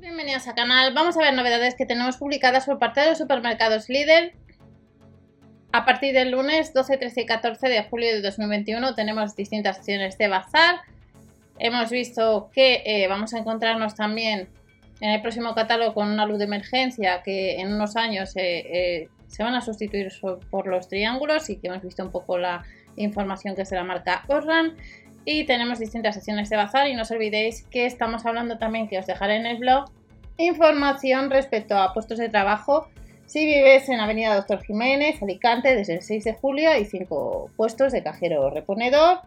Bienvenidos al canal, vamos a ver novedades que tenemos publicadas por parte de los supermercados Lidl. A partir del lunes 12, 13 y 14 de julio de 2021 tenemos distintas acciones de bazar. Hemos visto que eh, vamos a encontrarnos también en el próximo catálogo con una luz de emergencia que en unos años eh, eh, se van a sustituir por los triángulos y que hemos visto un poco la información que es de la marca Orlan y tenemos distintas secciones de bazar y no os olvidéis que estamos hablando también que os dejaré en el blog información respecto a puestos de trabajo si vives en Avenida Doctor Jiménez, Alicante, desde el 6 de julio hay 5 puestos de cajero reponedor.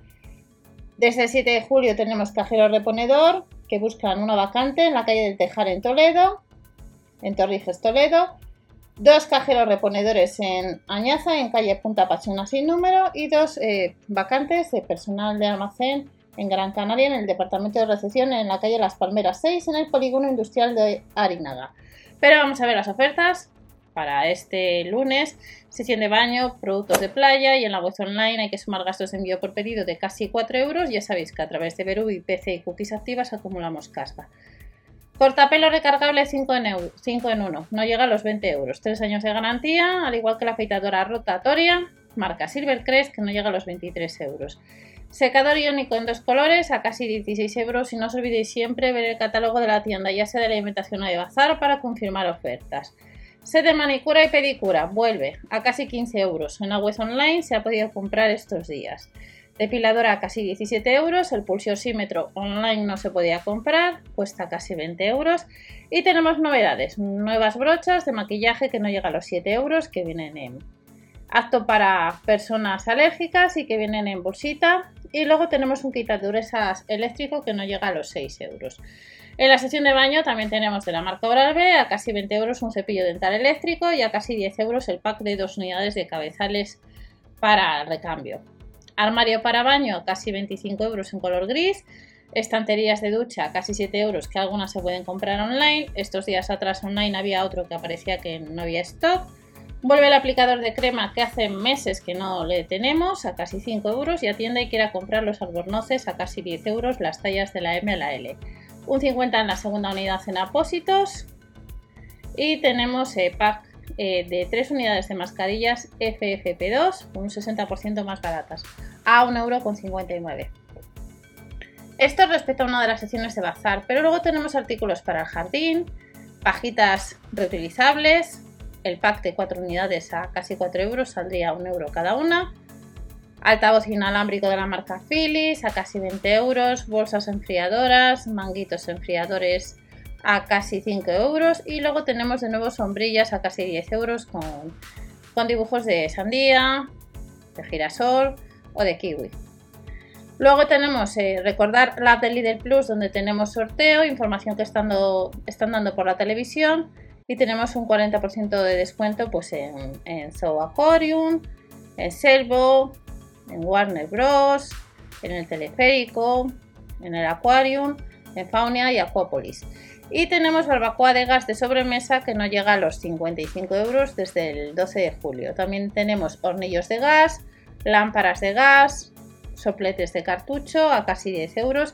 Desde el 7 de julio tenemos cajero reponedor que buscan una vacante en la calle del Tejar en Toledo, en Torrijos Toledo. Dos cajeros reponedores en Añaza, en calle Punta Pachona sin número, y dos eh, vacantes de personal de almacén en Gran Canaria, en el departamento de recepción, en la calle Las Palmeras 6, en el polígono industrial de Arinaga. Pero vamos a ver las ofertas para este lunes. Sesión de baño, productos de playa y en la web online hay que sumar gastos de envío por pedido de casi 4 euros. Ya sabéis que a través de Berubi, PC y cookies activas acumulamos casca. Cortapelo recargable 5 en, 5 en 1, no llega a los 20 euros. 3 años de garantía, al igual que la afeitadora rotatoria, marca Silvercrest, que no llega a los 23 euros. Secador iónico en dos colores a casi 16 euros y no os olvidéis siempre ver el catálogo de la tienda, ya sea de la alimentación o de bazar, para confirmar ofertas. Set de manicura y pedicura vuelve a casi 15 euros. En la web online se ha podido comprar estos días. Depiladora casi 17 euros, el pulsiosímetro online no se podía comprar, cuesta casi 20 euros. Y tenemos novedades, nuevas brochas de maquillaje que no llega a los 7 euros, que vienen en apto para personas alérgicas y que vienen en bolsita. Y luego tenemos un quitadurezas eléctrico que no llega a los 6 euros. En la sección de baño también tenemos de la marca Oral-B a casi 20 euros un cepillo dental eléctrico y a casi 10 euros el pack de dos unidades de cabezales para recambio. Armario para baño, casi 25 euros en color gris. Estanterías de ducha, casi 7 euros, que algunas se pueden comprar online. Estos días atrás online había otro que aparecía que no había stock. Vuelve el aplicador de crema que hace meses que no le tenemos a casi 5 euros y atienda y quiera comprar los albornoces a casi 10 euros las tallas de la M a la L. Un 50 en la segunda unidad en apósitos y tenemos eh, pack eh, de 3 unidades de mascarillas FFP2 un 60% más baratas a 1,59€. Esto respecto a una de las secciones de bazar, pero luego tenemos artículos para el jardín, pajitas reutilizables, el pack de 4 unidades a casi 4 euros saldría 1 euro cada una, altavoz inalámbrico de la marca Philips a casi 20 euros, bolsas enfriadoras, manguitos enfriadores a casi 5 euros y luego tenemos de nuevo sombrillas a casi 10 euros con, con dibujos de sandía, de girasol o de kiwi. Luego tenemos, eh, recordar la de Lidl Plus donde tenemos sorteo, información que están, están dando por la televisión y tenemos un 40% de descuento pues, en, en Aquarium, en Selvo, en Warner Bros, en el teleférico, en el Aquarium, en Faunia y Aquapolis. Y tenemos barbacoa de gas de sobremesa que no llega a los 55 euros desde el 12 de julio. También tenemos hornillos de gas, lámparas de gas, sopletes de cartucho a casi 10 euros.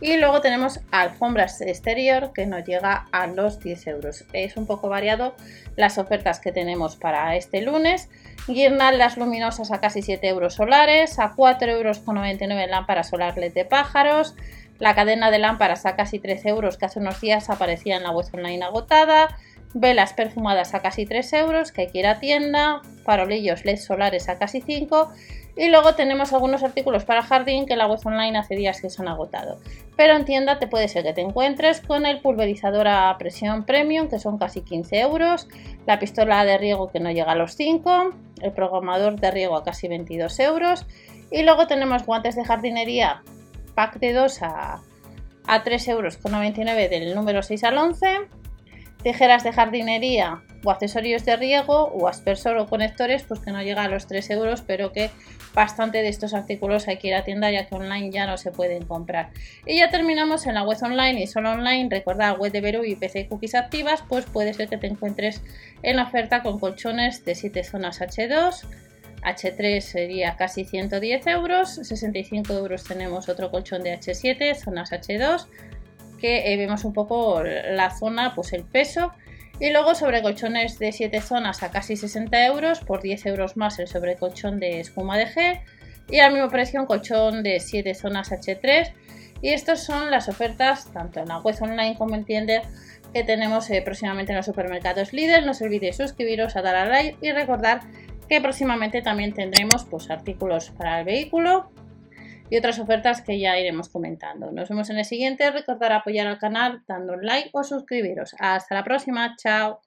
Y luego tenemos alfombras exterior que nos llega a los 10 euros. Es un poco variado las ofertas que tenemos para este lunes. Guirnaldas luminosas a casi 7 euros solares, a 4,99 euros lámparas solar LED de pájaros, la cadena de lámparas a casi 13 euros que hace unos días aparecía en la web online agotada. Velas perfumadas a casi 3 euros que hay tienda. Farolillos LED solares a casi 5. Y luego tenemos algunos artículos para jardín que en la web online hace días que se han agotado. Pero en tienda te puede ser que te encuentres con el pulverizador a presión premium que son casi 15 euros. La pistola de riego que no llega a los 5. El programador de riego a casi 22 euros. Y luego tenemos guantes de jardinería pack de 2 a, a 3 euros con 99 del número 6 al 11, tijeras de jardinería o accesorios de riego o aspersor o conectores pues que no llega a los 3 euros pero que bastante de estos artículos hay que ir a tienda ya que online ya no se pueden comprar. Y ya terminamos en la web online y solo online. Recordad web de Beru y PC cookies activas pues puede ser que te encuentres en la oferta con colchones de 7 zonas H2 H3 sería casi 110 euros, 65 euros tenemos otro colchón de H7, zonas H2, que eh, vemos un poco la zona, pues el peso. Y luego sobre colchones de 7 zonas a casi 60 euros, por 10 euros más el sobrecolchón de espuma de G. Y al mismo precio un colchón de 7 zonas H3. Y estas son las ofertas, tanto en la web online como en tienda, que tenemos eh, próximamente en los supermercados líder. No os olvidéis suscribiros, a dar a like y recordar que próximamente también tendremos pues, artículos para el vehículo y otras ofertas que ya iremos comentando. Nos vemos en el siguiente. Recordar apoyar al canal dando un like o suscribiros. Hasta la próxima. Chao.